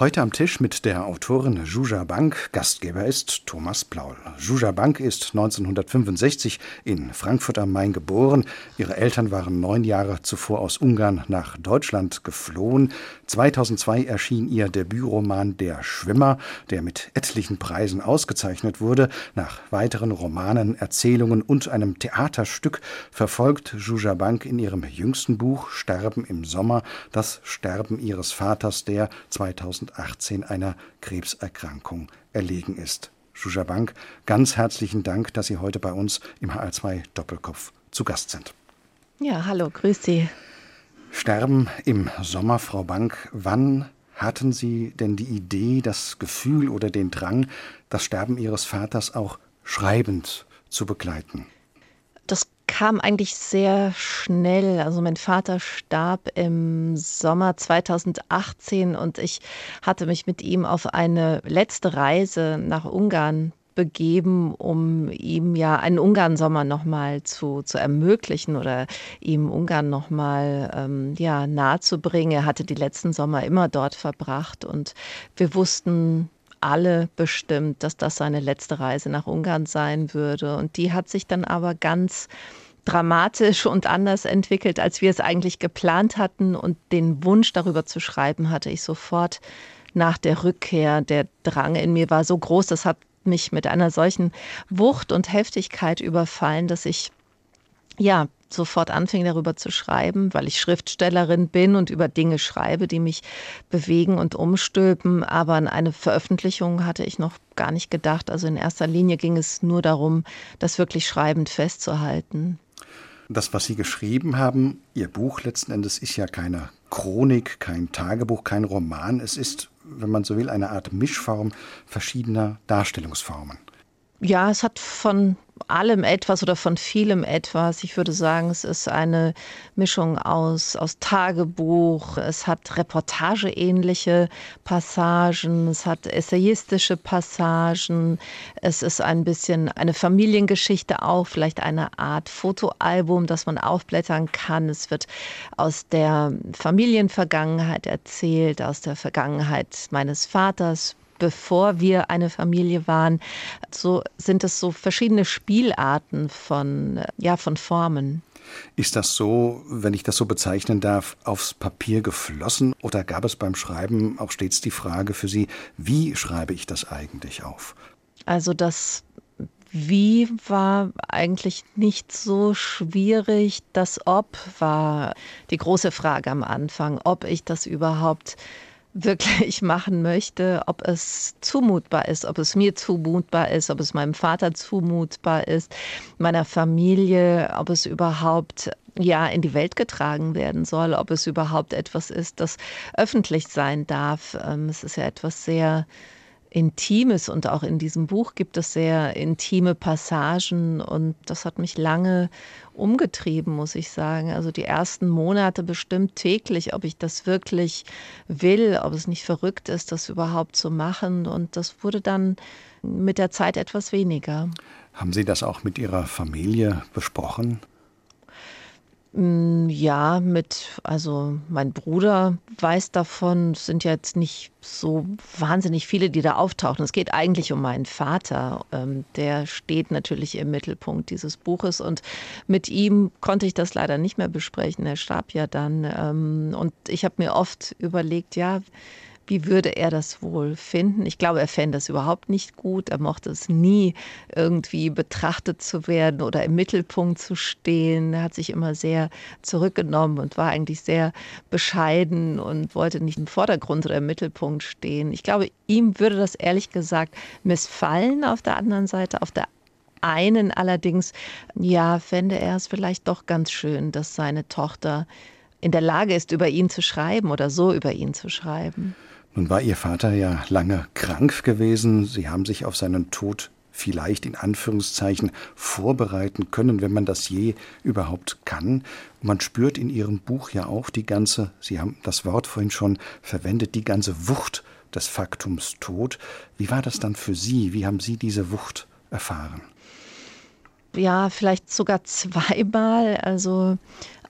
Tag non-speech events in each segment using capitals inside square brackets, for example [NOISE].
Heute am Tisch mit der Autorin Juja Bank. Gastgeber ist Thomas Plaul. Juja Bank ist 1965 in Frankfurt am Main geboren. Ihre Eltern waren neun Jahre zuvor aus Ungarn nach Deutschland geflohen. 2002 erschien ihr Debütroman Der Schwimmer, der mit etlichen Preisen ausgezeichnet wurde. Nach weiteren Romanen, Erzählungen und einem Theaterstück verfolgt Juja Bank in ihrem jüngsten Buch Sterben im Sommer das Sterben ihres Vaters, der 2000 2018 einer Krebserkrankung erlegen ist. Shuja Bank, ganz herzlichen Dank, dass Sie heute bei uns im HR2 Doppelkopf zu Gast sind. Ja, hallo, grüß Sie. Sterben im Sommer, Frau Bank. Wann hatten Sie denn die Idee, das Gefühl oder den Drang, das Sterben Ihres Vaters auch schreibend zu begleiten? Das kam eigentlich sehr schnell. Also mein Vater starb im Sommer 2018 und ich hatte mich mit ihm auf eine letzte Reise nach Ungarn begeben, um ihm ja einen Ungarn-Sommer nochmal zu, zu ermöglichen oder ihm Ungarn nochmal ähm, ja, nahezubringen. Er hatte die letzten Sommer immer dort verbracht und wir wussten alle bestimmt, dass das seine letzte Reise nach Ungarn sein würde. Und die hat sich dann aber ganz dramatisch und anders entwickelt, als wir es eigentlich geplant hatten. Und den Wunsch darüber zu schreiben hatte ich sofort nach der Rückkehr. Der Drang in mir war so groß, das hat mich mit einer solchen Wucht und Heftigkeit überfallen, dass ich ja sofort anfing darüber zu schreiben, weil ich Schriftstellerin bin und über Dinge schreibe, die mich bewegen und umstülpen. Aber an eine Veröffentlichung hatte ich noch gar nicht gedacht. Also in erster Linie ging es nur darum, das wirklich schreibend festzuhalten. Das, was Sie geschrieben haben, Ihr Buch letzten Endes ist ja keine Chronik, kein Tagebuch, kein Roman. Es ist, wenn man so will, eine Art Mischform verschiedener Darstellungsformen. Ja, es hat von allem etwas oder von vielem etwas. Ich würde sagen, es ist eine Mischung aus, aus Tagebuch, es hat reportageähnliche Passagen, es hat essayistische Passagen, es ist ein bisschen eine Familiengeschichte auch, vielleicht eine Art Fotoalbum, das man aufblättern kann. Es wird aus der Familienvergangenheit erzählt, aus der Vergangenheit meines Vaters, bevor wir eine Familie waren. So sind es so verschiedene Spielarten von, ja, von Formen. Ist das so, wenn ich das so bezeichnen darf, aufs Papier geflossen oder gab es beim Schreiben auch stets die Frage für Sie, wie schreibe ich das eigentlich auf? Also das wie war eigentlich nicht so schwierig. Das Ob war die große Frage am Anfang, ob ich das überhaupt wirklich [LAUGHS] machen möchte, ob es zumutbar ist, ob es mir zumutbar ist, ob es meinem Vater zumutbar ist, meiner Familie, ob es überhaupt ja in die Welt getragen werden soll, ob es überhaupt etwas ist, das öffentlich sein darf. Ähm, es ist ja etwas sehr Intimes und auch in diesem Buch gibt es sehr intime Passagen und das hat mich lange umgetrieben, muss ich sagen. Also die ersten Monate bestimmt täglich, ob ich das wirklich will, ob es nicht verrückt ist, das überhaupt zu machen und das wurde dann mit der Zeit etwas weniger. Haben Sie das auch mit Ihrer Familie besprochen? Mm, ja, mit, also mein Bruder weiß davon, es sind jetzt nicht so wahnsinnig viele, die da auftauchen. Es geht eigentlich um meinen Vater. Ähm, der steht natürlich im Mittelpunkt dieses Buches und mit ihm konnte ich das leider nicht mehr besprechen. Er starb ja dann. Ähm, und ich habe mir oft überlegt, ja, wie würde er das wohl finden? Ich glaube, er fände das überhaupt nicht gut. Er mochte es nie, irgendwie betrachtet zu werden oder im Mittelpunkt zu stehen. Er hat sich immer sehr zurückgenommen und war eigentlich sehr bescheiden und wollte nicht im Vordergrund oder im Mittelpunkt stehen. Ich glaube, ihm würde das ehrlich gesagt missfallen auf der anderen Seite. Auf der einen allerdings, ja, fände er es vielleicht doch ganz schön, dass seine Tochter in der Lage ist, über ihn zu schreiben oder so über ihn zu schreiben. Nun war Ihr Vater ja lange krank gewesen. Sie haben sich auf seinen Tod vielleicht in Anführungszeichen vorbereiten können, wenn man das je überhaupt kann. Man spürt in Ihrem Buch ja auch die ganze, Sie haben das Wort vorhin schon verwendet, die ganze Wucht des Faktums Tod. Wie war das dann für Sie? Wie haben Sie diese Wucht erfahren? Ja, vielleicht sogar zweimal. Also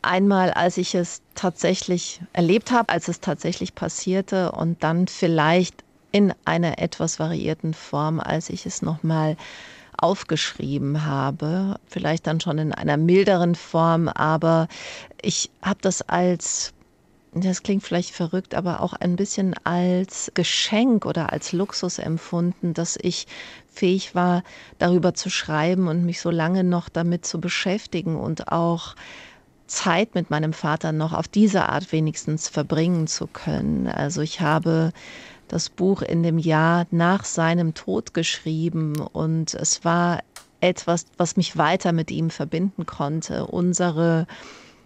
einmal, als ich es tatsächlich erlebt habe, als es tatsächlich passierte und dann vielleicht in einer etwas variierten Form, als ich es nochmal aufgeschrieben habe. Vielleicht dann schon in einer milderen Form, aber ich habe das als das klingt vielleicht verrückt, aber auch ein bisschen als Geschenk oder als Luxus empfunden, dass ich fähig war, darüber zu schreiben und mich so lange noch damit zu beschäftigen und auch Zeit mit meinem Vater noch auf diese Art wenigstens verbringen zu können. Also ich habe das Buch in dem Jahr nach seinem Tod geschrieben und es war etwas, was mich weiter mit ihm verbinden konnte. Unsere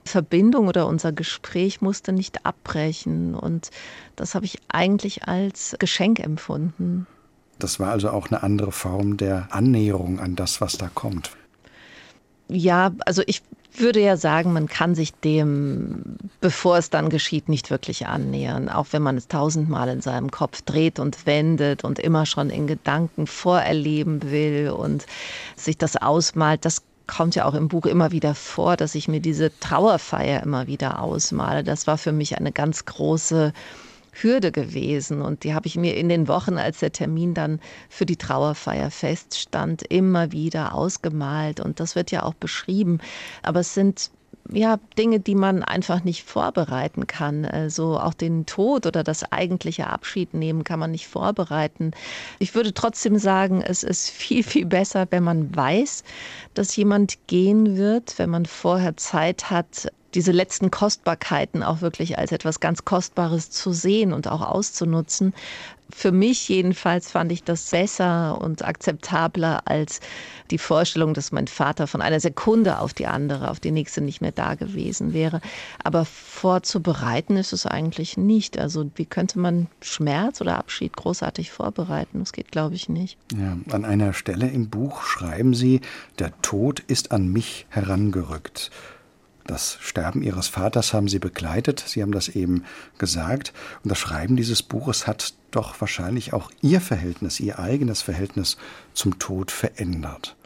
Verbindung oder unser Gespräch musste nicht abbrechen und das habe ich eigentlich als Geschenk empfunden. Das war also auch eine andere Form der Annäherung an das, was da kommt. Ja, also ich würde ja sagen, man kann sich dem, bevor es dann geschieht, nicht wirklich annähern. Auch wenn man es tausendmal in seinem Kopf dreht und wendet und immer schon in Gedanken vorerleben will und sich das ausmalt. Das kommt ja auch im Buch immer wieder vor, dass ich mir diese Trauerfeier immer wieder ausmale. Das war für mich eine ganz große Hürde gewesen. Und die habe ich mir in den Wochen, als der Termin dann für die Trauerfeier feststand, immer wieder ausgemalt. Und das wird ja auch beschrieben. Aber es sind ja, Dinge, die man einfach nicht vorbereiten kann. Also auch den Tod oder das eigentliche Abschiednehmen kann man nicht vorbereiten. Ich würde trotzdem sagen, es ist viel, viel besser, wenn man weiß, dass jemand gehen wird, wenn man vorher Zeit hat, diese letzten Kostbarkeiten auch wirklich als etwas ganz Kostbares zu sehen und auch auszunutzen. Für mich jedenfalls fand ich das besser und akzeptabler als die Vorstellung, dass mein Vater von einer Sekunde auf die andere, auf die nächste nicht mehr da gewesen wäre. Aber vorzubereiten ist es eigentlich nicht. Also wie könnte man Schmerz oder Abschied großartig vorbereiten? Das geht, glaube ich, nicht. Ja, an einer Stelle im Buch schreiben Sie, der Tod ist an mich herangerückt. Das Sterben ihres Vaters haben sie begleitet, Sie haben das eben gesagt. Und das Schreiben dieses Buches hat doch wahrscheinlich auch Ihr Verhältnis, Ihr eigenes Verhältnis zum Tod verändert.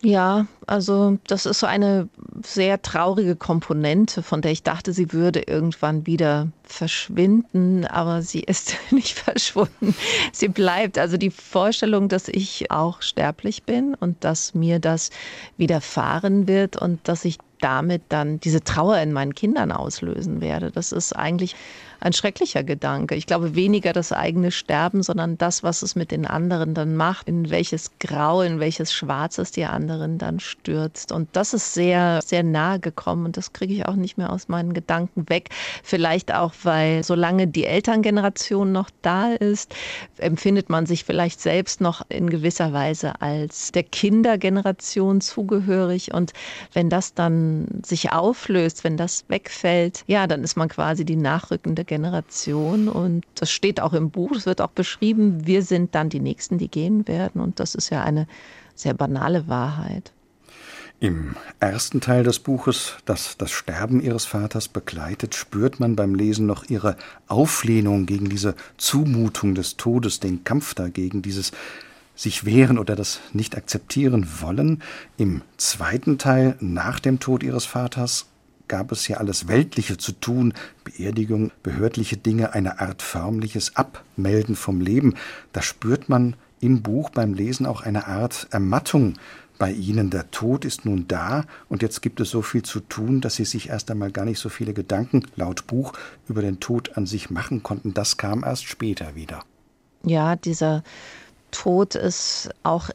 Ja, also das ist so eine sehr traurige Komponente, von der ich dachte, sie würde irgendwann wieder verschwinden, aber sie ist [LAUGHS] nicht verschwunden. Sie bleibt. Also die Vorstellung, dass ich auch sterblich bin und dass mir das widerfahren wird und dass ich damit dann diese Trauer in meinen Kindern auslösen werde. Das ist eigentlich ein schrecklicher Gedanke. Ich glaube weniger das eigene Sterben, sondern das, was es mit den anderen dann macht, in welches Grau, in welches Schwarz es die anderen dann stürzt. Und das ist sehr, sehr nahe gekommen und das kriege ich auch nicht mehr aus meinen Gedanken weg. Vielleicht auch, weil solange die Elterngeneration noch da ist, empfindet man sich vielleicht selbst noch in gewisser Weise als der Kindergeneration zugehörig. Und wenn das dann sich auflöst, wenn das wegfällt, ja, dann ist man quasi die nachrückende Generation und das steht auch im Buch, es wird auch beschrieben, wir sind dann die Nächsten, die gehen werden und das ist ja eine sehr banale Wahrheit. Im ersten Teil des Buches, das das Sterben ihres Vaters begleitet, spürt man beim Lesen noch ihre Auflehnung gegen diese Zumutung des Todes, den Kampf dagegen, dieses sich wehren oder das nicht akzeptieren wollen. Im zweiten Teil, nach dem Tod ihres Vaters, gab es ja alles Weltliche zu tun, Beerdigung, behördliche Dinge, eine Art förmliches Abmelden vom Leben. Da spürt man im Buch beim Lesen auch eine Art Ermattung bei Ihnen. Der Tod ist nun da und jetzt gibt es so viel zu tun, dass Sie sich erst einmal gar nicht so viele Gedanken, laut Buch, über den Tod an sich machen konnten. Das kam erst später wieder. Ja, dieser Tod ist auch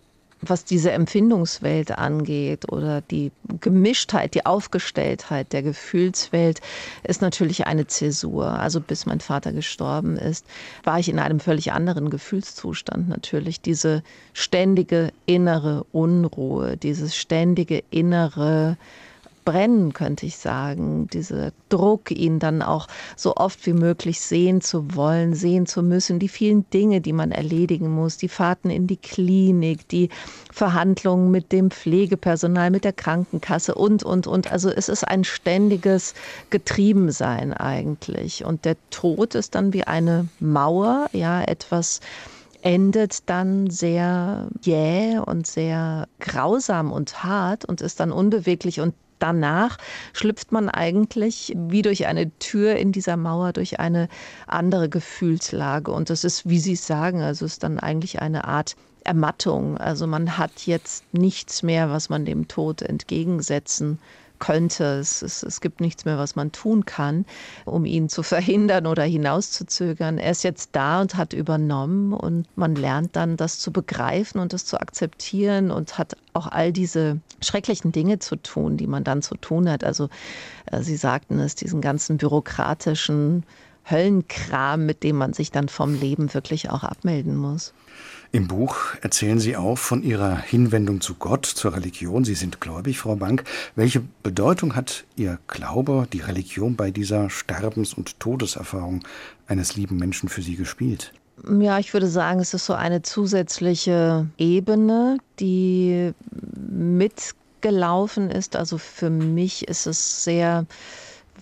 was diese Empfindungswelt angeht oder die Gemischtheit, die Aufgestelltheit der Gefühlswelt, ist natürlich eine Zäsur. Also bis mein Vater gestorben ist, war ich in einem völlig anderen Gefühlszustand natürlich. Diese ständige innere Unruhe, dieses ständige innere Brennen, könnte ich sagen. Dieser Druck, ihn dann auch so oft wie möglich sehen zu wollen, sehen zu müssen, die vielen Dinge, die man erledigen muss, die Fahrten in die Klinik, die Verhandlungen mit dem Pflegepersonal, mit der Krankenkasse und, und, und. Also es ist ein ständiges Getriebensein eigentlich. Und der Tod ist dann wie eine Mauer, ja, etwas, endet dann sehr jäh und sehr grausam und hart und ist dann unbeweglich und danach schlüpft man eigentlich wie durch eine Tür in dieser Mauer durch eine andere Gefühlslage und das ist, wie Sie sagen, also ist dann eigentlich eine Art Ermattung. Also man hat jetzt nichts mehr, was man dem Tod entgegensetzen könnte. Es, es, es gibt nichts mehr, was man tun kann, um ihn zu [LAUGHS] verhindern oder hinauszuzögern. Er ist jetzt da und hat übernommen und man lernt dann, das zu begreifen und das zu akzeptieren und hat auch all diese schrecklichen Dinge zu tun, die man dann zu tun hat. Also äh, Sie sagten es, diesen ganzen bürokratischen Höllenkram, mit dem man sich dann vom Leben wirklich auch abmelden muss. Im Buch erzählen Sie auch von Ihrer Hinwendung zu Gott, zur Religion. Sie sind gläubig, Frau Bank. Welche Bedeutung hat Ihr Glaube, die Religion bei dieser Sterbens- und Todeserfahrung eines lieben Menschen für Sie gespielt? Ja, ich würde sagen, es ist so eine zusätzliche Ebene, die mitgelaufen ist. Also für mich ist es sehr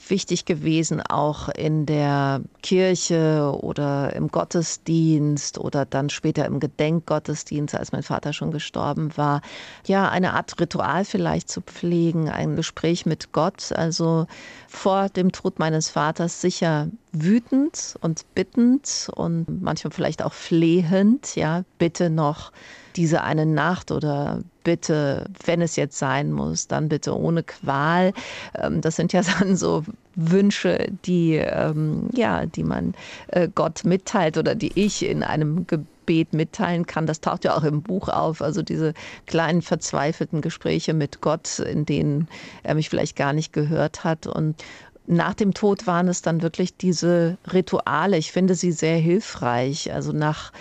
wichtig gewesen, auch in der Kirche oder im Gottesdienst oder dann später im Gedenkgottesdienst, als mein Vater schon gestorben war, ja, eine Art Ritual vielleicht zu pflegen, ein Gespräch mit Gott. Also vor dem Tod meines Vaters sicher wütend und bittend und manchmal vielleicht auch flehend, ja, bitte noch diese eine Nacht oder bitte, wenn es jetzt sein muss, dann bitte ohne Qual. Ähm, das sind ja [LAUGHS] dann so Wünsche, die, ähm, ja, die man äh, Gott mitteilt oder die ich in einem Gebet mitteilen kann. Das taucht ja auch im Buch auf. Also diese kleinen verzweifelten Gespräche mit Gott, in denen er mich vielleicht gar nicht gehört hat. Und nach dem Tod waren es dann wirklich diese Rituale. Ich finde sie sehr hilfreich. Also nach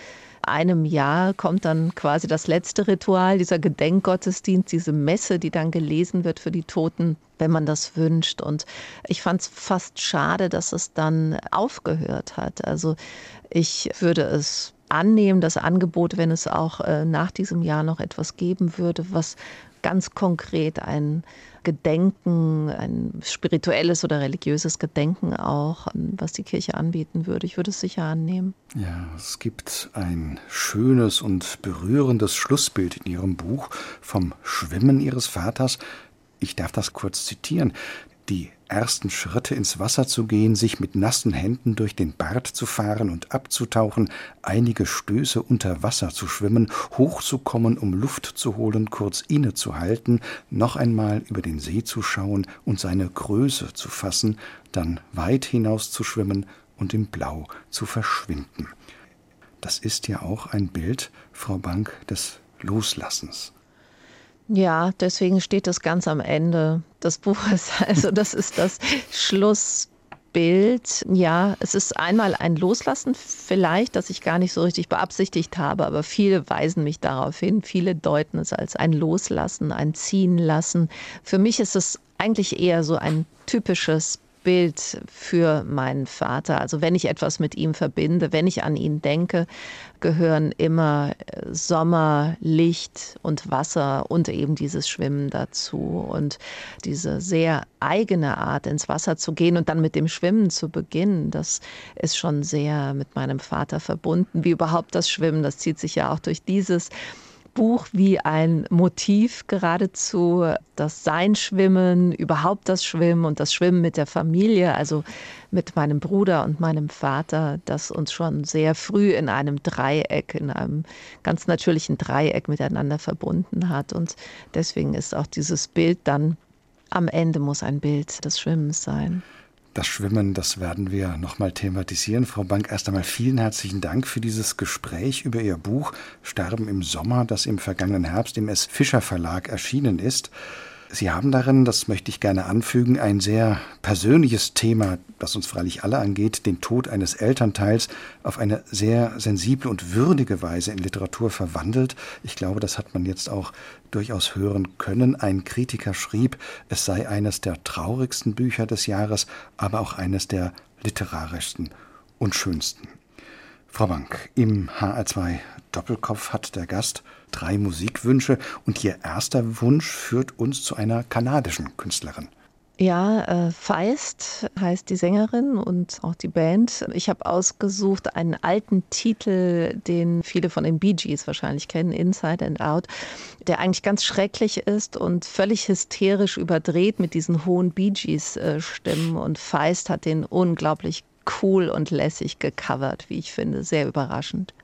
einem Jahr kommt dann quasi das letzte Ritual, dieser Gedenkgottesdienst, diese Messe, die dann gelesen wird für die Toten, wenn man das wünscht. Und ich fand es fast schade, dass es dann aufgehört hat. Also ich würde es annehmen, das Angebot, wenn es auch äh, nach diesem Jahr noch etwas geben würde, was ganz konkret ein Gedenken, ein spirituelles oder religiöses Gedenken auch, was die Kirche anbieten würde. Ich würde es sicher annehmen. Ja, es gibt ein schönes und berührendes Schlussbild in Ihrem Buch vom Schwimmen Ihres Vaters. Ich darf das kurz zitieren. Die ersten Schritte ins Wasser zu gehen, sich mit nassen Händen durch den Bart zu fahren und abzutauchen, einige Stöße unter Wasser zu schwimmen, hochzukommen, um Luft zu holen, kurz innezuhalten, noch einmal über den See zu schauen und seine Größe zu fassen, dann weit hinaus zu schwimmen und im Blau zu verschwinden. Das ist ja auch ein Bild, Frau Bank, des Loslassens. Ja, deswegen steht das ganz am Ende des Buches. [LAUGHS] Also das ist das Schlussbild. Ja, es ist einmal ein Loslassen vielleicht, das ich gar nicht so richtig beabsichtigt habe, aber viele weisen mich darauf hin. Viele deuten es als ein Loslassen, ein Ziehen lassen. Für mich ist es eigentlich eher so ein typisches Bild für meinen Vater. Also wenn ich etwas mit ihm verbinde, wenn ich an ihn denke, gehören immer äh, Sommer, Licht und Wasser und eben dieses Schwimmen dazu. Und diese sehr eigene Art, ins Wasser zu gehen und dann mit dem Schwimmen zu beginnen, das ist schon sehr mit meinem Vater verbunden. Wie überhaupt das Schwimmen, das zieht sich ja auch durch dieses Buch wie ein Motiv geradezu, das Sein-Schwimmen, überhaupt das Schwimmen und das Schwimmen mit der Familie, also mit meinem Bruder und meinem Vater, das uns schon sehr früh in einem Dreieck, in einem ganz natürlichen Dreieck miteinander verbunden hat. Und deswegen ist auch dieses Bild dann am Ende muss ein Bild des Schwimmens sein. Das Schwimmen, das werden wir nochmal thematisieren. Frau Bank, erst einmal vielen herzlichen Dank für dieses Gespräch über Ihr Buch Sterben im Sommer, das im vergangenen Herbst im S. Fischer Verlag erschienen ist. Sie haben darin, das möchte ich gerne anfügen, ein sehr persönliches Thema, das uns freilich alle angeht, den Tod eines Elternteils, auf eine sehr sensible und würdige Weise in Literatur verwandelt. Ich glaube, das hat man jetzt auch durchaus hören können. Ein Kritiker schrieb, es sei eines der traurigsten Bücher des Jahres, aber auch eines der literarischsten und schönsten. Frau Bank, im HR2 Doppelkopf hat der Gast drei Musikwünsche und Ihr erster Wunsch führt uns zu einer kanadischen Künstlerin. Ja, äh, Feist heißt die Sängerin und auch die Band. Ich habe ausgesucht einen alten Titel, den viele von den Bee Gees wahrscheinlich kennen, Inside and Out, der eigentlich ganz schrecklich ist und völlig hysterisch überdreht mit diesen hohen Bee Gees-Stimmen. Und Feist hat den unglaublich cool und lässig gecovert, wie ich finde. Sehr überraschend.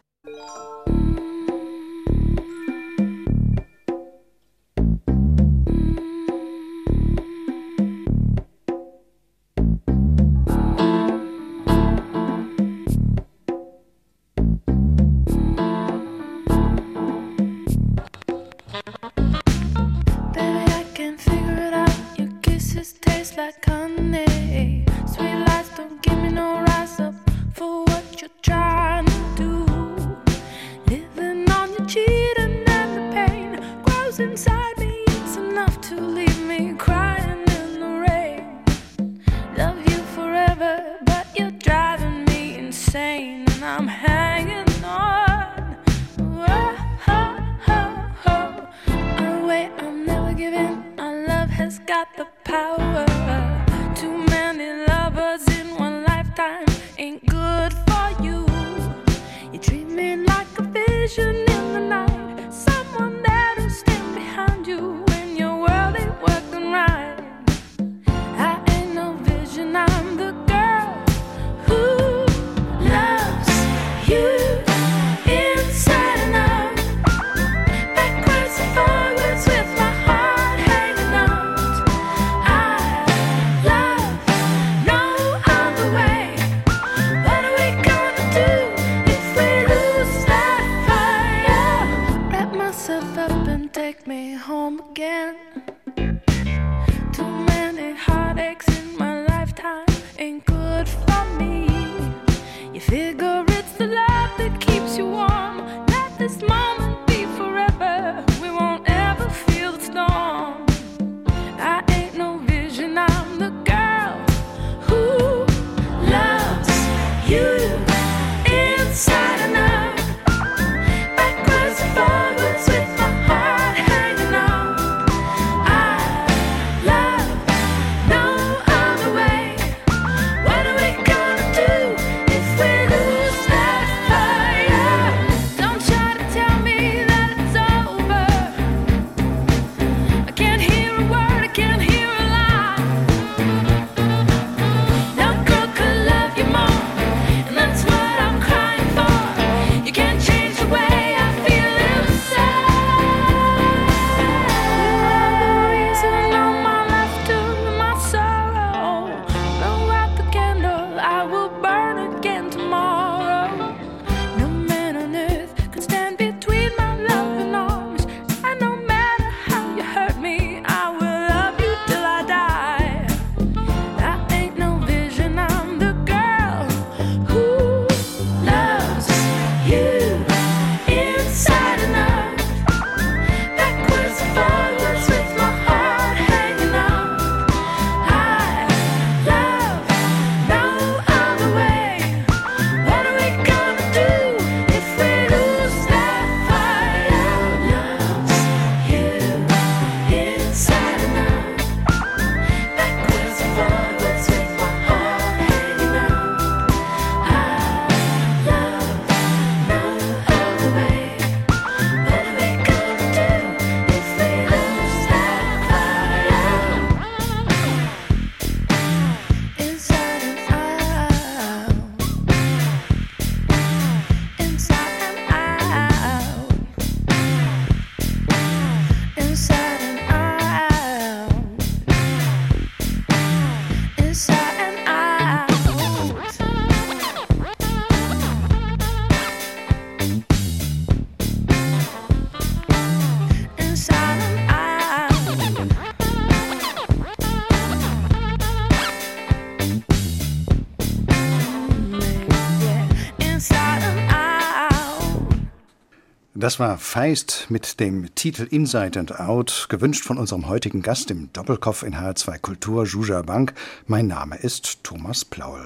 Das war Feist mit dem Titel Inside and Out, gewünscht von unserem heutigen Gast im Doppelkopf in HR2 Kultur, Juja Bank. Mein Name ist Thomas Plaul.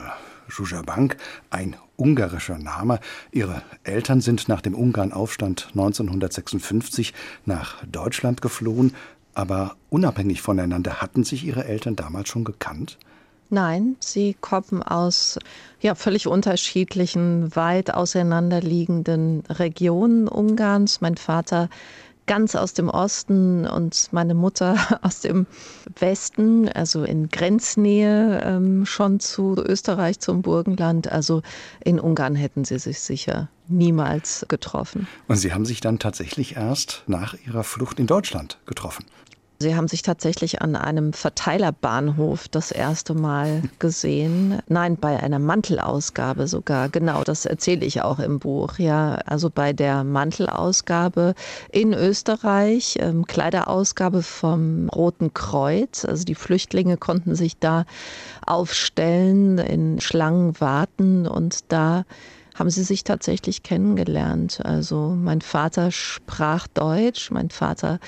Juja Bank, ein ungarischer Name. Ihre Eltern sind nach dem Ungarnaufstand 1956 nach Deutschland geflohen. Aber unabhängig voneinander hatten sich Ihre Eltern damals schon gekannt? Nein, sie kommen aus ja, völlig unterschiedlichen, weit auseinanderliegenden Regionen Ungarns. Mein Vater ganz aus dem Osten und meine Mutter [LAUGHS] aus dem Westen, also in Grenznähe ähm, schon zu Österreich, zum Burgenland. Also in Ungarn hätten sie sich sicher niemals getroffen. Und Sie haben sich dann tatsächlich erst nach Ihrer Flucht in Deutschland getroffen. Sie haben sich tatsächlich an einem Verteilerbahnhof das erste Mal gesehen. Nein, bei einer Mantelausgabe sogar. Genau, das erzähle ich auch im Buch. Ja, also bei der Mantelausgabe in Österreich, ähm, Kleiderausgabe vom Roten Kreuz. Also die Flüchtlinge konnten sich da aufstellen, in Schlangen warten und da haben sie sich tatsächlich kennengelernt. Also mein Vater sprach Deutsch, mein Vater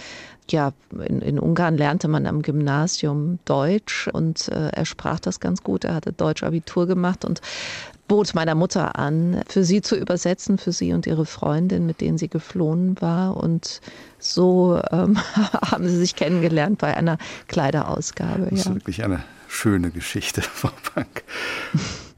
ja, in, in, Ungarn lernte man am Gymnasium Deutsch und äh, er sprach das ganz gut. Er hatte Deutsch-Abitur gemacht und bot meiner Mutter an, für sie zu übersetzen, für sie und ihre Freundin, mit denen sie geflohen war. Und so ähm, [LAUGHS] haben sie sich kennengelernt bei einer Kleiderausgabe. Das ist ja. wirklich eine schöne Geschichte, Frau Bank.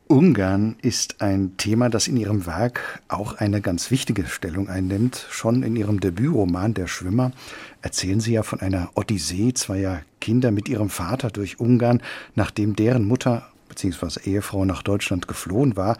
Ungarn ist ein Thema, das in Ihrem Werk auch eine ganz wichtige Stellung einnimmt. Schon in Ihrem Debütroman Der Schwimmer erzählen Sie ja von einer Odyssee zweier Kinder mit ihrem Vater durch Ungarn, nachdem deren Mutter bzw. Ehefrau nach Deutschland geflohen war,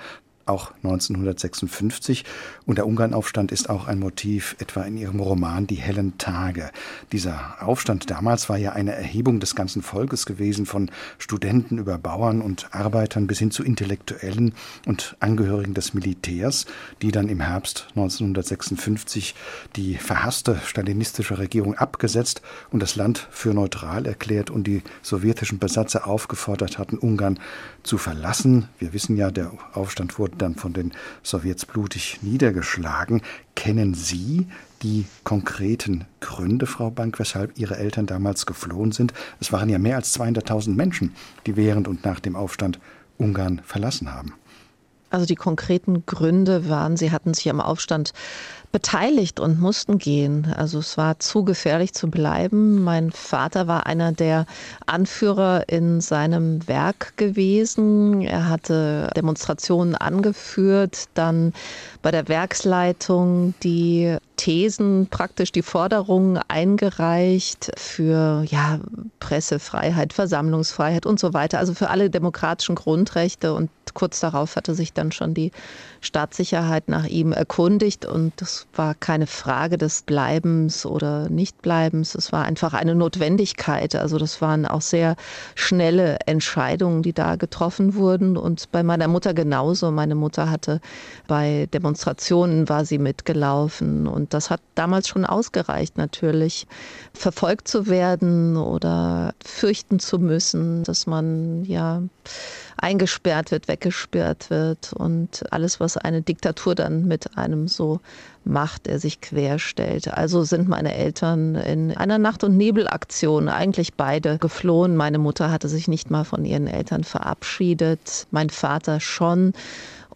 auch 1956. Und der Ungarnaufstand ist auch ein Motiv etwa in ihrem Roman Die hellen Tage. Dieser Aufstand damals war ja eine Erhebung des ganzen Volkes gewesen, von Studenten über Bauern und Arbeitern bis hin zu Intellektuellen und Angehörigen des Militärs, die dann im Herbst 1956 die verhasste stalinistische Regierung abgesetzt und das Land für neutral erklärt und die sowjetischen Besatzer aufgefordert hatten, Ungarn zu verlassen. Wir wissen ja, der Aufstand wurde dann von den Sowjets blutig niedergeschlagen. Kennen Sie die konkreten Gründe, Frau Bank, weshalb Ihre Eltern damals geflohen sind? Es waren ja mehr als 200.000 Menschen, die während und nach dem Aufstand Ungarn verlassen haben. Also die konkreten Gründe waren, sie hatten sich am Aufstand beteiligt und mussten gehen. Also es war zu gefährlich zu bleiben. Mein Vater war einer der Anführer in seinem Werk gewesen. Er hatte Demonstrationen angeführt, dann bei der Werksleitung die Thesen, praktisch die Forderungen eingereicht für ja, Pressefreiheit, Versammlungsfreiheit und so weiter, also für alle demokratischen Grundrechte. Und kurz darauf hatte sich dann schon die Staatssicherheit nach ihm erkundigt und das war keine Frage des Bleibens oder Nichtbleibens, es war einfach eine Notwendigkeit. Also das waren auch sehr schnelle Entscheidungen, die da getroffen wurden und bei meiner Mutter genauso. Meine Mutter hatte bei Demonstrationen war sie mitgelaufen und das hat damals schon ausgereicht natürlich, verfolgt zu werden oder fürchten zu müssen, dass man ja eingesperrt wird, weggesperrt wird und alles, was eine Diktatur dann mit einem so macht, der sich querstellt. Also sind meine Eltern in einer Nacht- und Nebelaktion eigentlich beide geflohen. Meine Mutter hatte sich nicht mal von ihren Eltern verabschiedet, mein Vater schon.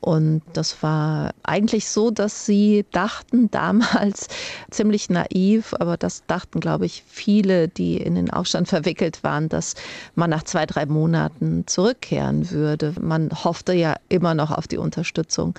Und das war eigentlich so, dass sie dachten [LAUGHS] damals ziemlich naiv, aber das dachten, glaube ich, viele, die in den Aufstand [LAUGHS] verwickelt waren, dass man nach zwei, drei Monaten zurückkehren würde. Man hoffte ja immer noch auf die Unterstützung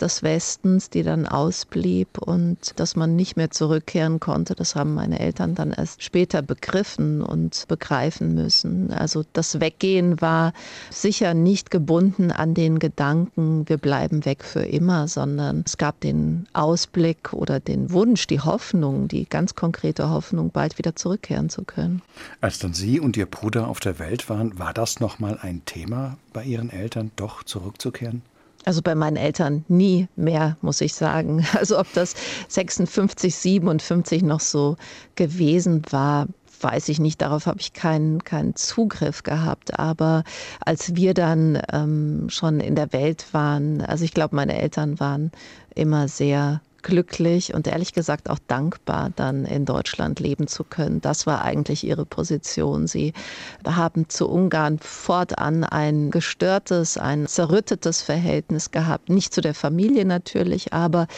des Westens, die dann ausblieb und dass man nicht mehr zurückkehren konnte. Das haben meine Eltern dann erst später begriffen und begreifen müssen. Also das Weggehen war sicher nicht gebunden an den Gedanken, wir bleiben weg für immer, sondern es gab den Ausblick oder den Wunsch, die Hoffnung, die ganz konkrete Hoffnung, bald wieder zurückkehren zu können. Als dann Sie und Ihr Bruder auf der Welt waren, war das noch mal ein Thema bei Ihren Eltern, doch zurückzukehren? Also bei meinen Eltern nie mehr, muss ich sagen. [LAUGHS] Also ob das 56, 57 noch so gewesen war, weiß ich nicht, darauf habe ich keinen, keinen Zugriff gehabt. Aber als wir dann ähm, schon in der Welt waren, also ich glaube, meine Eltern waren immer sehr glücklich und ehrlich gesagt auch dankbar, dann in Deutschland leben zu können. Das war eigentlich ihre Position. Sie haben zu Ungarn fortan ein gestörtes, ein zerrüttetes Verhältnis gehabt. Nicht zu der Familie natürlich, aber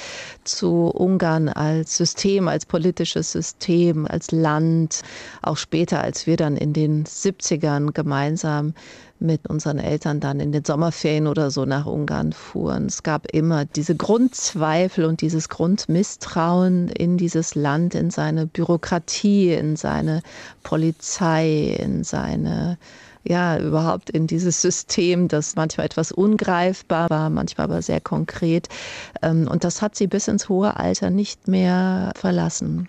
zu Ungarn als System, als politisches System, als Land. Auch später, als wir dann in den 70ern gemeinsam mit unseren Eltern dann in den Sommerferien oder so nach Ungarn fuhren. Es gab immer diese Grundzweifel und dieses Grundmisstrauen in dieses Land, in seine Bürokratie, in seine Polizei, in seine ja, überhaupt in dieses System, das manchmal etwas ungreifbar war, manchmal aber sehr konkret. Ähm, und das hat sie bis ins hohe Alter nicht mehr verlassen.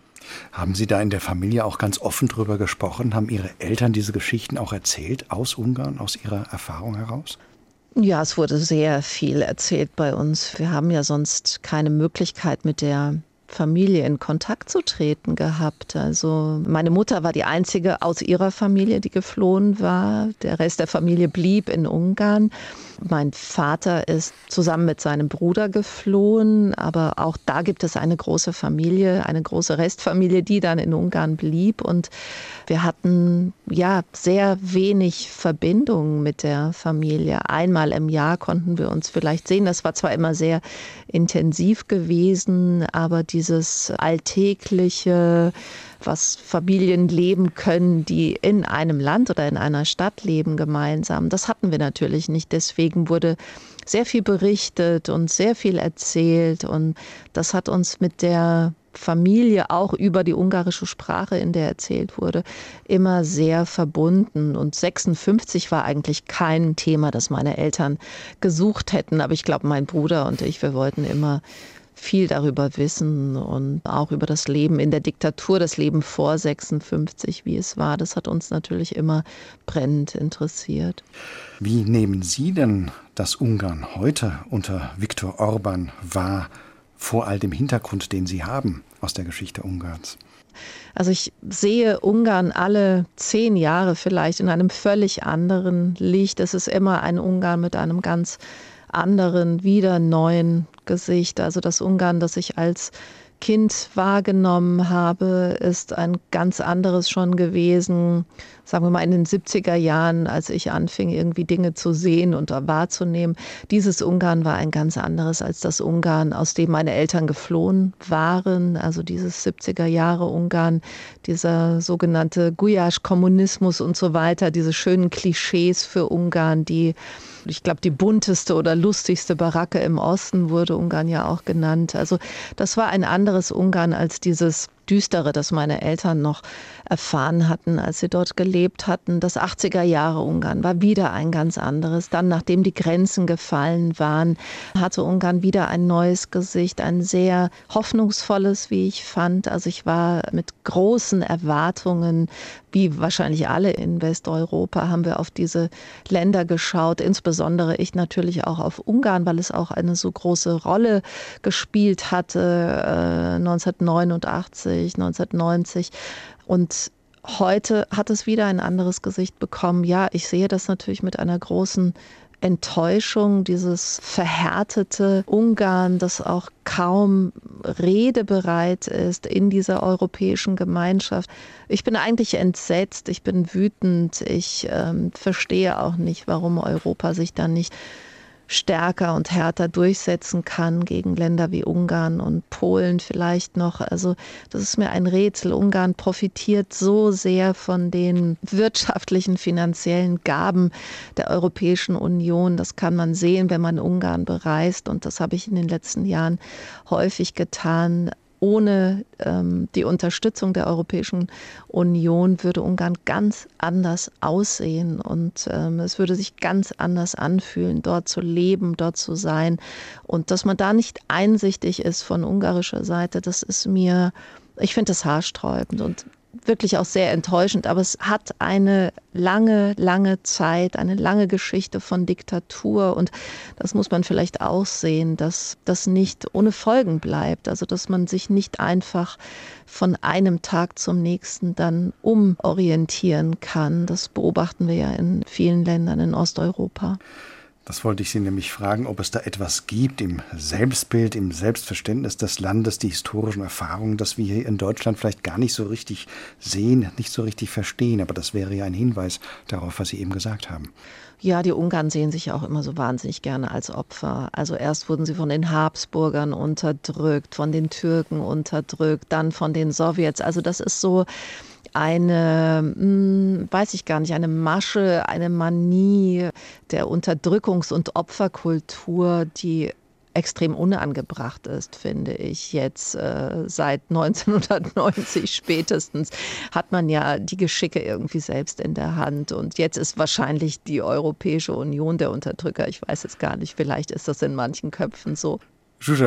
Haben Sie da in der Familie auch ganz offen drüber gesprochen? Haben Ihre Eltern diese Geschichten auch erzählt aus Ungarn, aus Ihrer Erfahrung heraus? Ja, es wurde sehr viel erzählt bei uns. Wir haben ja sonst keine Möglichkeit, mit der Familie in Kontakt zu treten gehabt. Also meine Mutter war die einzige aus ihrer Familie, die geflohen war. Der Rest der Familie blieb in Ungarn. Mein Vater ist zusammen mit seinem Bruder geflohen, aber auch da gibt es eine große Familie, eine große Restfamilie, die dann in Ungarn blieb. Und wir hatten ja sehr wenig Verbindung mit der Familie. Einmal im Jahr konnten wir uns vielleicht sehen. Das war zwar immer sehr intensiv gewesen, aber dieses alltägliche, was Familien leben können, die in einem Land oder in einer Stadt leben gemeinsam. Das hatten wir natürlich nicht. Deswegen wurde sehr viel berichtet und sehr viel erzählt und das hat uns mit der Familie auch über die ungarische Sprache, in der erzählt wurde, immer sehr verbunden. Und 56 war eigentlich kein Thema, das meine Eltern gesucht hätten. Aber ich glaube, mein Bruder und ich, wir wollten immer viel darüber wissen und auch über das Leben in der Diktatur, das Leben vor 56, wie es war. Das hat uns natürlich immer brennend interessiert. Wie nehmen Sie denn das Ungarn heute unter Viktor Orban wahr, vor all dem Hintergrund, den Sie haben aus der Geschichte Ungarns? Also ich sehe Ungarn alle zehn Jahre vielleicht in einem völlig anderen Licht. Es ist immer ein Ungarn mit einem ganz anderen, wieder neuen Gesicht. Also das Ungarn, das ich als Kind wahrgenommen habe, ist ein ganz anderes schon gewesen, sagen wir mal in den 70er Jahren, als ich anfing, irgendwie Dinge zu sehen und wahrzunehmen. Dieses Ungarn war ein ganz anderes als das Ungarn, aus dem meine Eltern geflohen waren. Also dieses 70er Jahre Ungarn, dieser sogenannte Guyasch-Kommunismus und so weiter, diese schönen Klischees für Ungarn, die ich glaube, die bunteste oder lustigste Baracke im Osten wurde Ungarn ja auch genannt. Also das war ein anderes Ungarn als dieses Düstere, das meine Eltern noch erfahren hatten, als sie dort gelebt hatten. Das 80er Jahre Ungarn war wieder ein ganz anderes. Dann, nachdem die Grenzen gefallen waren, hatte Ungarn wieder ein neues Gesicht, ein sehr hoffnungsvolles, wie ich fand. Also ich war mit großen Erwartungen, wie wahrscheinlich alle in Westeuropa, haben wir auf diese Länder geschaut. Insbesondere ich natürlich auch auf Ungarn, weil es auch eine so große Rolle gespielt hatte, äh, 1989 1990. Und heute hat es wieder ein anderes Gesicht bekommen. Ja, ich sehe das natürlich mit einer großen Enttäuschung, dieses verhärtete Ungarn, das auch kaum redebereit ist in dieser europäischen Gemeinschaft. Ich bin eigentlich entsetzt, ich bin wütend, ich ähm, verstehe auch nicht, warum Europa sich da nicht stärker und härter durchsetzen kann gegen Länder wie Ungarn und Polen vielleicht noch. Also das ist mir ein Rätsel. Ungarn profitiert so sehr von den wirtschaftlichen, finanziellen Gaben der Europäischen Union. Das kann man sehen, wenn man Ungarn bereist. Und das habe ich in den letzten Jahren häufig getan ohne ähm, die Unterstützung der Europäischen Union würde Ungarn ganz anders aussehen und ähm, es würde sich ganz anders anfühlen, dort zu leben, dort zu sein. Und dass man da nicht einsichtig ist von ungarischer Seite, das ist mir, ich finde das haarsträubend. Und wirklich auch sehr enttäuschend. Aber es hat eine lange, lange Zeit, eine lange Geschichte von Diktatur. Und das muss man vielleicht auch sehen, dass das nicht ohne Folgen bleibt. Also, dass man sich nicht einfach von einem Tag zum nächsten dann umorientieren kann. Das beobachten wir ja in vielen Ländern in Osteuropa. Das wollte ich Sie nämlich fragen, ob es da etwas gibt im Selbstbild, im Selbstverständnis des Landes, die historischen Erfahrungen, dass wir hier in Deutschland vielleicht gar nicht so richtig sehen, nicht so richtig verstehen. Aber das wäre ja ein Hinweis darauf, was Sie eben gesagt haben. Ja, die Ungarn sehen sich ja auch immer so wahnsinnig gerne als Opfer. Also erst wurden sie von den Habsburgern unterdrückt, von den Türken unterdrückt, dann von den Sowjets. Also das ist so eine, hm, weiß ich gar nicht, eine Masche, eine Manie der Unterdrückungs- und Opferkultur, die extrem unangebracht ist, finde ich. Jetzt äh, seit [LAUGHS] 1990 spätestens hat man ja die Geschicke irgendwie selbst in der Hand. Und jetzt ist wahrscheinlich die Europäische Union der Unterdrücker. Ich weiß es gar nicht. Vielleicht ist das in manchen Köpfen so.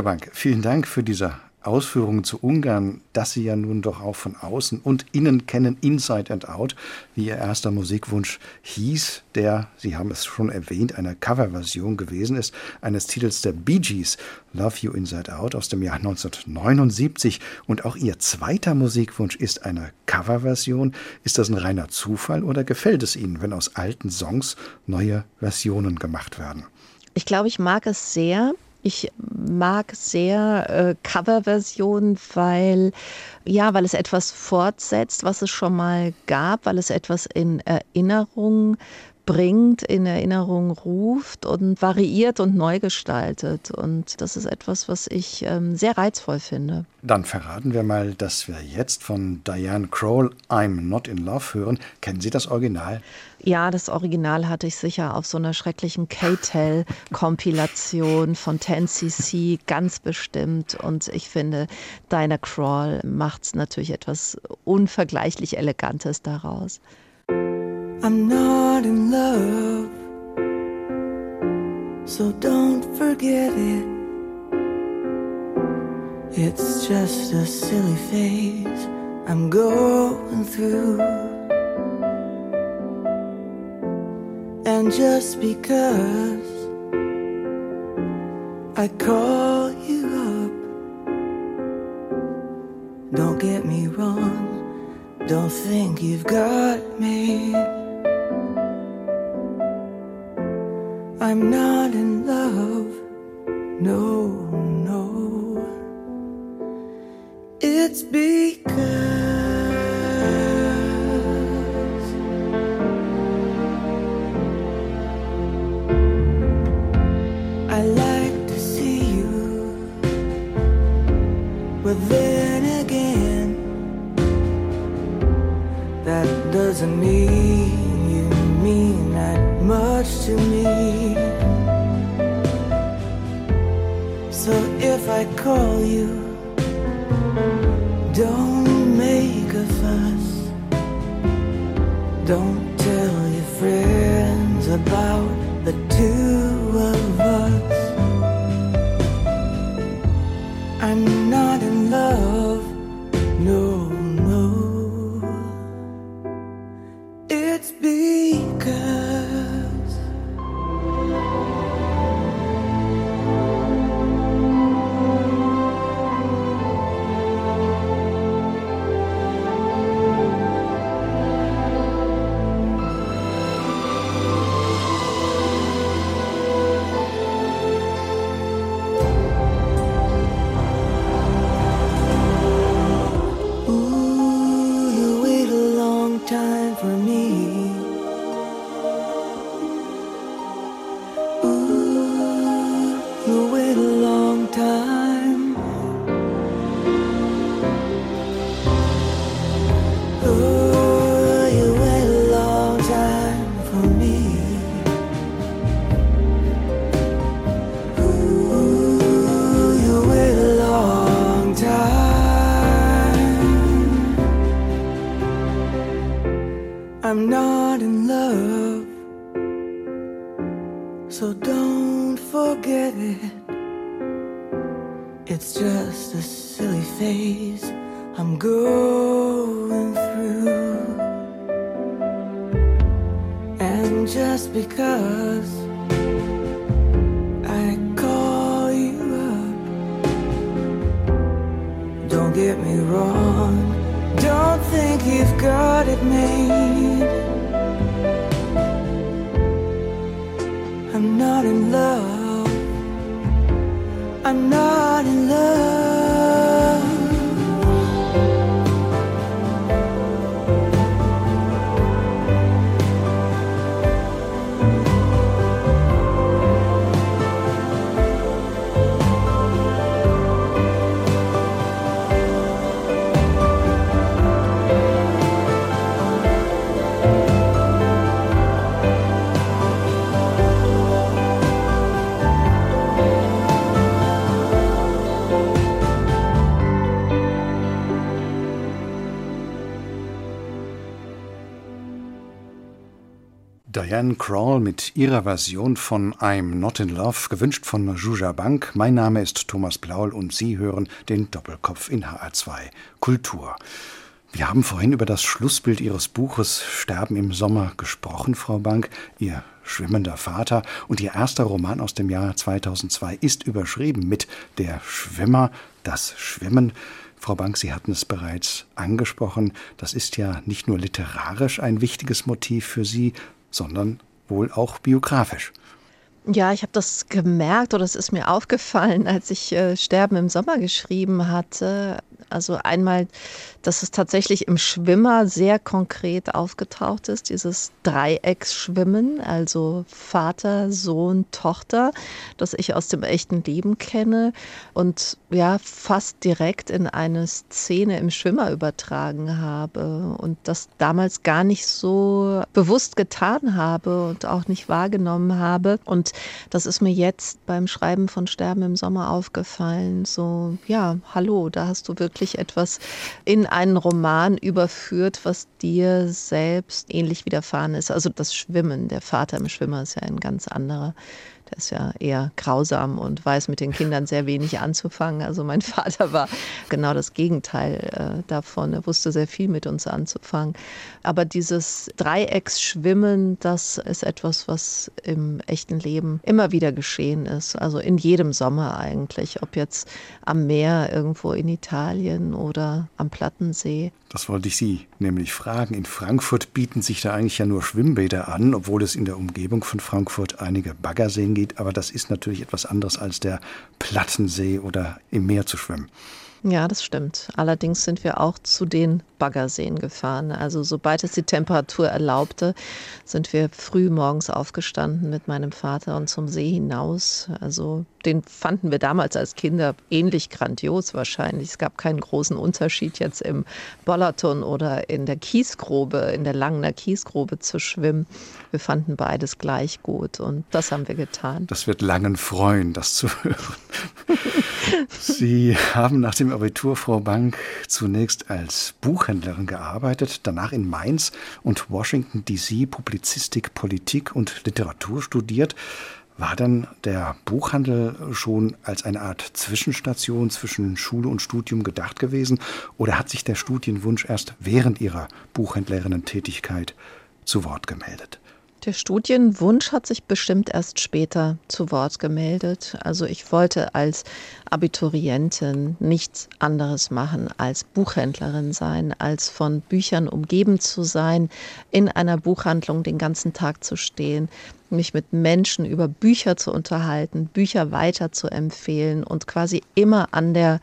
Bank, vielen Dank für diese Ausführungen zu Ungarn, das Sie ja nun doch auch von außen und innen kennen, Inside and Out, wie Ihr erster Musikwunsch hieß, der, Sie haben es schon erwähnt, eine Coverversion gewesen ist, eines Titels der Bee Gees, Love You Inside Out aus dem Jahr 1979. Und auch Ihr zweiter Musikwunsch ist eine Coverversion. Ist das ein reiner Zufall oder gefällt es Ihnen, wenn aus alten Songs neue Versionen gemacht werden? Ich glaube, ich mag es sehr, ich mag sehr äh, Coverversionen, weil ja, weil es etwas fortsetzt, was es schon mal gab, weil es etwas in Erinnerung bringt, in Erinnerung ruft und variiert und neu gestaltet. Und das ist etwas, was ich ähm, sehr reizvoll finde. Dann verraten wir mal, dass wir jetzt von Diane Kroll I'm Not in Love hören. Kennen Sie das Original? Ja, das Original hatte ich sicher auf so einer schrecklichen K-Tel-Kompilation von 10cc ganz bestimmt. Und ich finde, Diana Kroll macht natürlich etwas unvergleichlich Elegantes daraus. I'm not in love, so don't forget it. It's just a silly phase I'm going through. And just because I call you don't get me wrong, don't think you've got me. I'm not in love, no, no. It's because I like to see you, but doesn't mean you mean that much to me. So if I call you, don't make a fuss. Don't tell your friends about the two forget it. It's just a silly phase I'm going through. And just because I call you up, don't get me wrong. Don't think you've got it made. I'm not in love. I'm not in love. Diane Crawl mit ihrer Version von I'm Not in Love, gewünscht von Juja Bank. Mein Name ist Thomas Blaul und Sie hören den Doppelkopf in HR2 Kultur. Wir haben vorhin über das Schlussbild Ihres Buches Sterben im Sommer gesprochen, Frau Bank. Ihr schwimmender Vater und Ihr erster Roman aus dem Jahr 2002 ist überschrieben mit Der Schwimmer, das Schwimmen. Frau Bank, Sie hatten es bereits angesprochen, das ist ja nicht nur literarisch ein wichtiges Motiv für Sie, sondern wohl auch biografisch. Ja, ich habe das gemerkt oder es ist mir aufgefallen, als ich äh, Sterben im Sommer geschrieben hatte. Also einmal, dass es tatsächlich im Schwimmer sehr konkret aufgetaucht ist, dieses Dreiecksschwimmen, also Vater, Sohn, Tochter, das ich aus dem echten Leben kenne und ja, fast direkt in eine Szene im Schwimmer übertragen habe und das damals gar nicht so bewusst getan habe und auch nicht wahrgenommen habe. Und das ist mir jetzt beim Schreiben von Sterben im Sommer aufgefallen. So, ja, hallo, da hast du wirklich etwas in einen Roman überführt, was dir selbst ähnlich widerfahren ist. Also das Schwimmen, der Vater im Schwimmer ist ja ein ganz anderer der ist ja eher grausam und weiß mit den Kindern sehr wenig anzufangen. Also mein [LAUGHS] Vater war genau das Gegenteil äh, davon. Er wusste sehr viel mit uns anzufangen. Aber dieses Dreiecksschwimmen, das ist etwas, was im echten Leben immer wieder geschehen ist. Also in jedem Sommer eigentlich, ob jetzt am Meer irgendwo in Italien oder am Plattensee. Das wollte ich Sie nämlich fragen. In Frankfurt bieten sich da eigentlich ja nur Schwimmbäder an, obwohl es in der Umgebung von Frankfurt einige Baggerseen gibt. Aber das ist natürlich etwas anderes als der Plattensee oder im Meer zu schwimmen. Ja, das stimmt. Allerdings sind wir auch zu den Baggerseen gefahren. Also sobald es die Temperatur erlaubte, sind wir früh morgens aufgestanden mit meinem Vater und zum See hinaus. Also den fanden wir damals als Kinder ähnlich grandios wahrscheinlich. Es gab keinen großen Unterschied jetzt im Bollerton oder in der Kiesgrube, in der Langener Kiesgrube zu schwimmen. Wir fanden beides gleich gut und das haben wir getan. Das wird Langen freuen, das zu hören. [LAUGHS] Sie haben nach dem Abitur, Frau Bank, zunächst als Buchhändlerin gearbeitet, danach in Mainz und Washington DC Publizistik, Politik und Literatur studiert. War dann der Buchhandel schon als eine Art Zwischenstation zwischen Schule und Studium gedacht gewesen oder hat sich der Studienwunsch erst während Ihrer Buchhändlerinnen-Tätigkeit zu Wort gemeldet? Der Studienwunsch hat sich bestimmt erst später zu Wort gemeldet. Also ich wollte als Abiturientin nichts anderes machen als Buchhändlerin sein, als von Büchern umgeben zu sein, in einer Buchhandlung den ganzen Tag zu stehen, mich mit Menschen über Bücher zu unterhalten, Bücher weiter zu empfehlen und quasi immer an der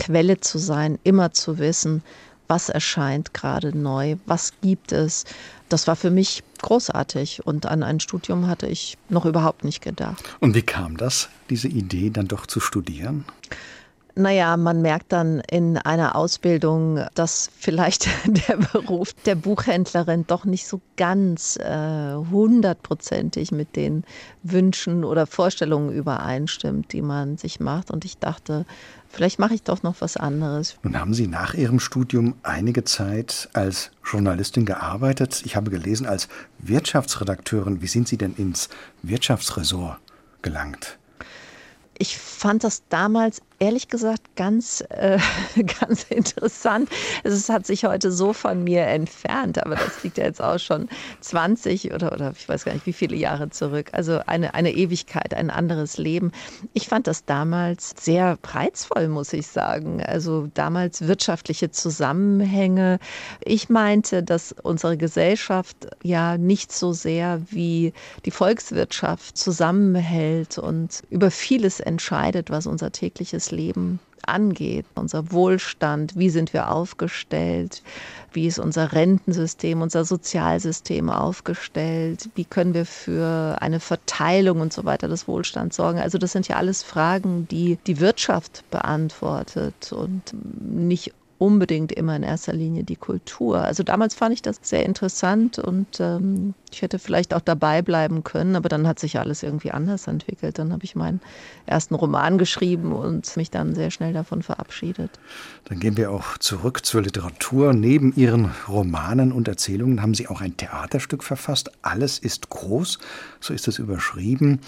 Quelle zu sein, immer zu wissen, was erscheint gerade neu, was gibt es. Das war für mich großartig und an ein Studium hatte ich noch überhaupt nicht gedacht. Und wie kam das, diese Idee dann doch zu studieren? Naja, man merkt dann in einer Ausbildung, dass [LAUGHS] vielleicht der Beruf der Buchhändlerin doch nicht so ganz äh, hundertprozentig mit den Wünschen oder Vorstellungen übereinstimmt, die man sich macht. Und ich dachte, vielleicht mache ich doch noch was anderes. Nun haben Sie nach Ihrem Studium einige Zeit als Journalistin gearbeitet. Ich habe gelesen, als Wirtschaftsredakteurin. Wie sind Sie denn ins Wirtschaftsressort gelangt? ich fand das damals ehrlich gesagt ganz, äh, [LAUGHS] ganz interessant. Es hat sich heute so von mir entfernt, aber das liegt ja jetzt auch schon 20 oder, oder ich weiß gar nicht, wie viele Jahre zurück. Also eine, eine Ewigkeit, ein anderes Leben. Ich fand das damals sehr reizvoll, muss ich sagen. Also damals wirtschaftliche Zusammenhänge. Ich meinte, dass unsere Gesellschaft ja nicht so sehr wie die Volkswirtschaft zusammenhält und über vieles entscheidet, was unser tägliches das Leben angeht, unser Wohlstand, wie sind wir aufgestellt, wie ist unser Rentensystem, unser Sozialsystem aufgestellt, wie können wir für eine Verteilung und so weiter des Wohlstands sorgen. Also das sind ja alles Fragen, die die Wirtschaft beantwortet und nicht unbedingt immer in erster Linie die Kultur. Also damals fand ich das sehr interessant und ähm, ich hätte vielleicht auch dabei bleiben können, aber dann hat sich alles irgendwie anders entwickelt. Dann habe ich meinen ersten Roman geschrieben und mich dann sehr schnell davon verabschiedet. Dann gehen wir auch zurück zur Literatur. Neben Ihren Romanen und Erzählungen haben Sie auch ein Theaterstück verfasst. Alles ist groß, so ist es überschrieben.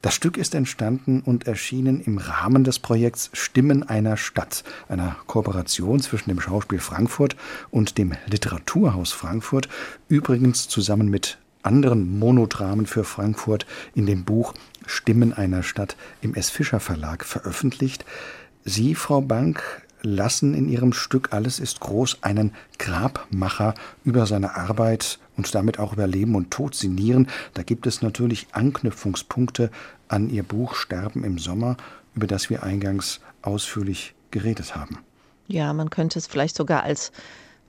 Das Stück ist entstanden und erschienen im Rahmen des Projekts Stimmen einer Stadt, einer Kooperation zwischen dem Schauspiel Frankfurt und dem Literaturhaus Frankfurt, übrigens zusammen mit anderen Monodramen für Frankfurt in dem Buch Stimmen einer Stadt im S. Fischer Verlag veröffentlicht. Sie, Frau Bank, lassen in ihrem Stück Alles ist groß einen Grabmacher über seine Arbeit und damit auch über Leben und Tod sinnieren. Da gibt es natürlich Anknüpfungspunkte an ihr Buch Sterben im Sommer, über das wir eingangs ausführlich geredet haben. Ja, man könnte es vielleicht sogar als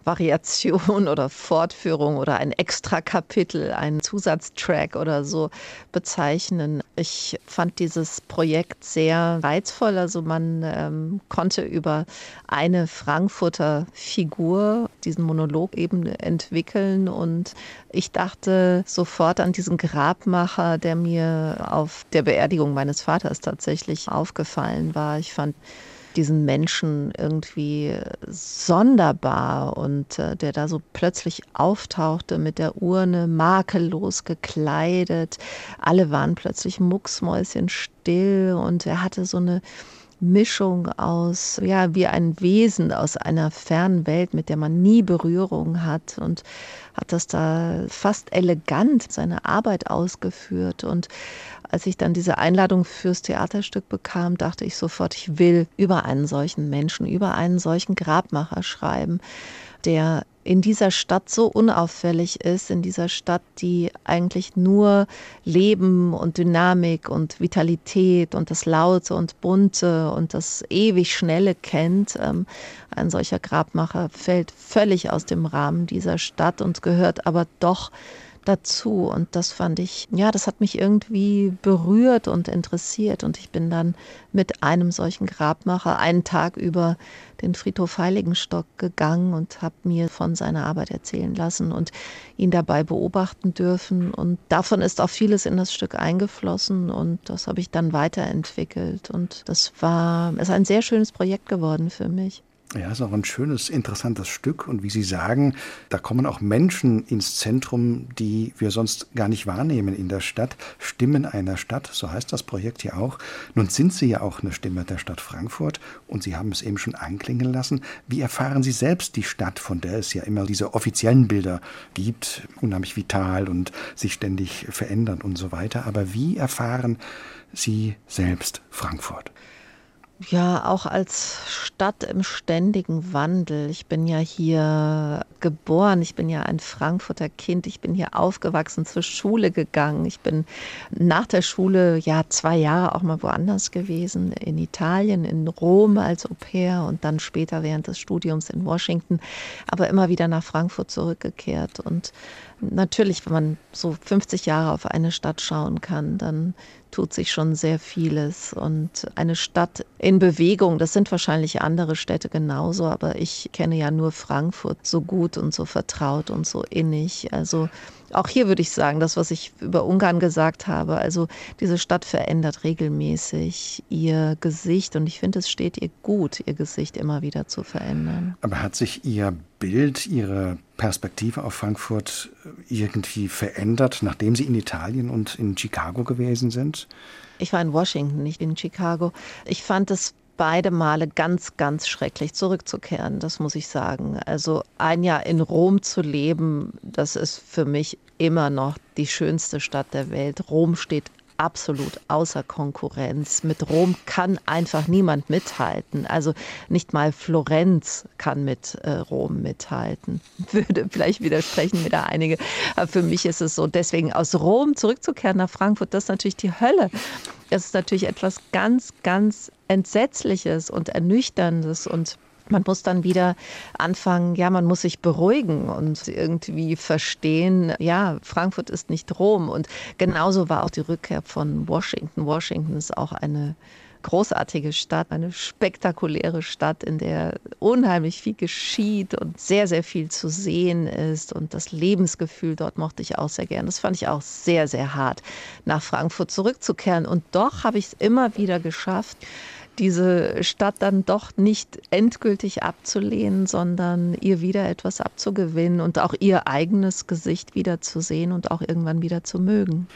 Variation oder Fortführung oder ein Extrakapitel, ein Zusatztrack oder so bezeichnen. Ich fand dieses Projekt sehr reizvoll. Also man ähm, konnte über eine Frankfurter Figur diesen Monolog eben entwickeln und ich dachte sofort an diesen Grabmacher, der mir auf der Beerdigung meines Vaters tatsächlich aufgefallen war. Ich fand diesen Menschen irgendwie sonderbar und äh, der da so plötzlich auftauchte mit der Urne, makellos gekleidet. Alle waren plötzlich mucksmäuschenstill und er hatte so eine Mischung aus, ja, wie ein Wesen aus einer fernen Welt, mit der man nie Berührung hat und hat das da fast elegant seine Arbeit ausgeführt. Und als ich dann diese Einladung fürs Theaterstück bekam, dachte ich sofort, ich will über einen solchen Menschen, über einen solchen Grabmacher schreiben, der in dieser Stadt so unauffällig ist, in dieser Stadt, die eigentlich nur Leben und Dynamik und Vitalität und das Laute und Bunte und das ewig Schnelle kennt. Ähm, ein solcher Grabmacher fällt völlig aus dem Rahmen dieser Stadt und gehört aber doch dazu. Und das fand ich, ja, das hat mich irgendwie berührt und interessiert. Und ich bin dann mit einem solchen Grabmacher einen Tag über den Friedhof Heiligenstock gegangen und habe mir von seiner Arbeit erzählen lassen und ihn dabei beobachten dürfen. Und davon ist auch vieles in das Stück eingeflossen und das habe ich dann weiterentwickelt. Und das war, ist ein sehr schönes Projekt geworden für mich. Ja, ist auch ein schönes, interessantes Stück. Und wie Sie sagen, da kommen auch Menschen ins Zentrum, die wir sonst gar nicht wahrnehmen in der Stadt. Stimmen einer Stadt, so heißt das Projekt hier auch. Nun sind Sie ja auch eine Stimme der Stadt Frankfurt und Sie haben es eben schon anklingen lassen. Wie erfahren Sie selbst die Stadt, von der es ja immer diese offiziellen Bilder gibt, unheimlich vital und sich ständig verändern und so weiter. Aber wie erfahren Sie selbst Frankfurt? Ja, auch als Stadt im ständigen Wandel. Ich bin ja hier geboren, ich bin ja ein Frankfurter Kind, ich bin hier aufgewachsen, zur Schule gegangen. Ich bin nach der Schule ja zwei Jahre auch mal woanders gewesen, in Italien, in Rom als Au pair und dann später während des Studiums in Washington, aber immer wieder nach Frankfurt zurückgekehrt. Und natürlich, wenn man so 50 Jahre auf eine Stadt schauen kann, dann tut sich schon sehr vieles. Und eine Stadt in Bewegung, das sind wahrscheinlich andere Städte genauso, aber ich kenne ja nur Frankfurt so gut und so vertraut und so innig. Also auch hier würde ich sagen, das, was ich über Ungarn gesagt habe, also diese Stadt verändert regelmäßig ihr Gesicht und ich finde, es steht ihr gut, ihr Gesicht immer wieder zu verändern. Aber hat sich Ihr Bild, Ihre Perspektive auf Frankfurt irgendwie verändert, nachdem Sie in Italien und in Chicago gewesen sind? Ich war in Washington, nicht in Chicago. Ich fand es beide Male ganz, ganz schrecklich zurückzukehren, das muss ich sagen. Also ein Jahr in Rom zu leben, das ist für mich immer noch die schönste Stadt der Welt. Rom steht absolut außer Konkurrenz. Mit Rom kann einfach niemand mithalten. Also nicht mal Florenz kann mit äh, Rom mithalten. [LAUGHS] Würde vielleicht widersprechen mir da einige. Aber für mich ist es so, deswegen aus Rom zurückzukehren nach Frankfurt, das ist natürlich die Hölle. Das ist natürlich etwas ganz, ganz Entsetzliches und Ernüchterndes und man muss dann wieder anfangen, ja, man muss sich beruhigen und irgendwie verstehen, ja, Frankfurt ist nicht Rom. Und genauso war auch die Rückkehr von Washington. Washington ist auch eine großartige Stadt, eine spektakuläre Stadt, in der unheimlich viel geschieht und sehr, sehr viel zu sehen ist. Und das Lebensgefühl dort mochte ich auch sehr gern. Das fand ich auch sehr, sehr hart, nach Frankfurt zurückzukehren. Und doch habe ich es immer wieder geschafft, diese Stadt dann doch nicht endgültig abzulehnen, sondern ihr wieder etwas abzugewinnen und auch ihr eigenes Gesicht wieder zu sehen und auch irgendwann wieder zu mögen.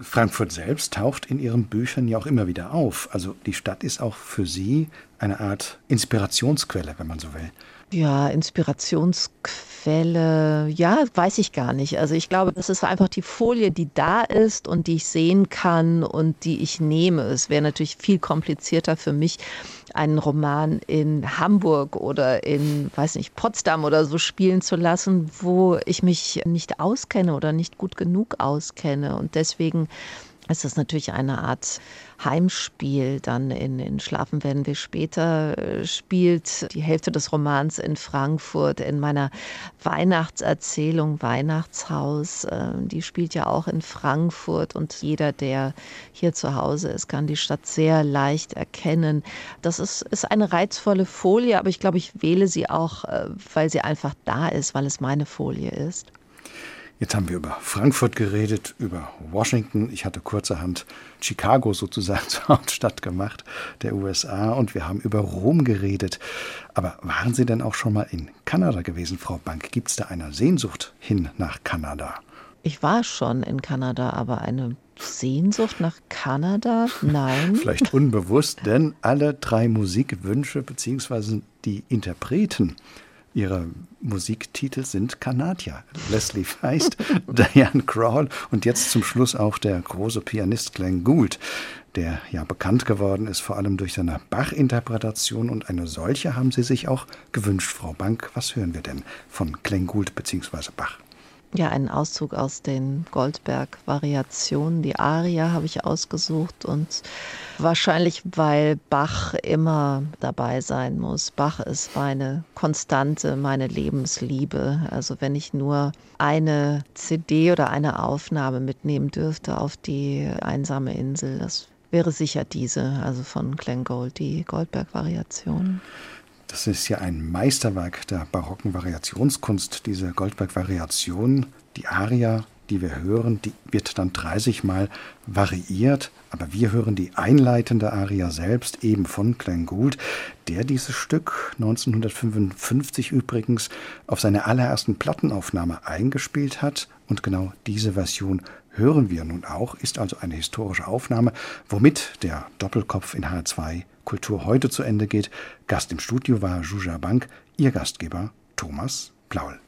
Frankfurt selbst taucht in Ihren Büchern ja auch immer wieder auf. Also die Stadt ist auch für Sie eine Art Inspirationsquelle, wenn man so will. Ja, Inspirationsquelle, ja, weiß ich gar nicht. Also ich glaube, das ist einfach die Folie, die da ist und die ich sehen kann und die ich nehme. Es wäre natürlich viel komplizierter für mich, einen Roman in Hamburg oder in, weiß nicht, Potsdam oder so spielen zu lassen, wo ich mich nicht auskenne oder nicht gut genug auskenne. Und deswegen ist das natürlich eine Art Heimspiel. Dann in, in Schlafen werden wir später äh, spielt die Hälfte des Romans in Frankfurt in meiner Weihnachtserzählung Weihnachtshaus. Äh, die spielt ja auch in Frankfurt und jeder, der hier zu Hause ist, kann die Stadt sehr leicht erkennen. Das ist, ist eine reizvolle Folie, aber ich glaube, ich wähle sie auch, äh, weil sie einfach da ist, weil es meine Folie ist. Jetzt haben wir über Frankfurt geredet, über Washington. Ich hatte kurzerhand Chicago sozusagen [LAUGHS] zur Hauptstadt gemacht der USA und wir haben über Rom geredet. Aber waren Sie denn auch schon mal in Kanada gewesen, Frau Bank? Gibt es da eine Sehnsucht hin nach Kanada? Ich war schon in Kanada, aber eine Sehnsucht nach Kanada? Nein. [LAUGHS] Vielleicht unbewusst, denn alle drei Musikwünsche bzw. die Interpreten Ihre Musiktitel sind Kanadier. Leslie Feist, [LAUGHS] Diane Crawl und jetzt zum Schluss auch der große Pianist Glenn Gould, der ja bekannt geworden ist, vor allem durch seine Bach-Interpretation. Und eine solche haben Sie sich auch gewünscht, Frau Bank. Was hören wir denn von Glenn Gould bzw. Bach? Ja, einen Auszug aus den Goldberg-Variationen. Die Aria habe ich ausgesucht und wahrscheinlich, weil Bach immer dabei sein muss. Bach ist meine Konstante, meine Lebensliebe. Also wenn ich nur eine CD oder eine Aufnahme mitnehmen dürfte auf die einsame Insel, das wäre sicher diese, also von Glenn Gold, die Goldberg-Variation. Das ist ja ein Meisterwerk der barocken Variationskunst, diese Goldberg-Variation, die Aria, die wir hören, die wird dann 30 Mal variiert, aber wir hören die einleitende Aria selbst, eben von Glenn Gould, der dieses Stück 1955 übrigens auf seiner allerersten Plattenaufnahme eingespielt hat. Und genau diese Version hören wir nun auch, ist also eine historische Aufnahme, womit der Doppelkopf in H2 Kultur heute zu Ende geht. Gast im Studio war Juja Bank, ihr Gastgeber Thomas Plaul.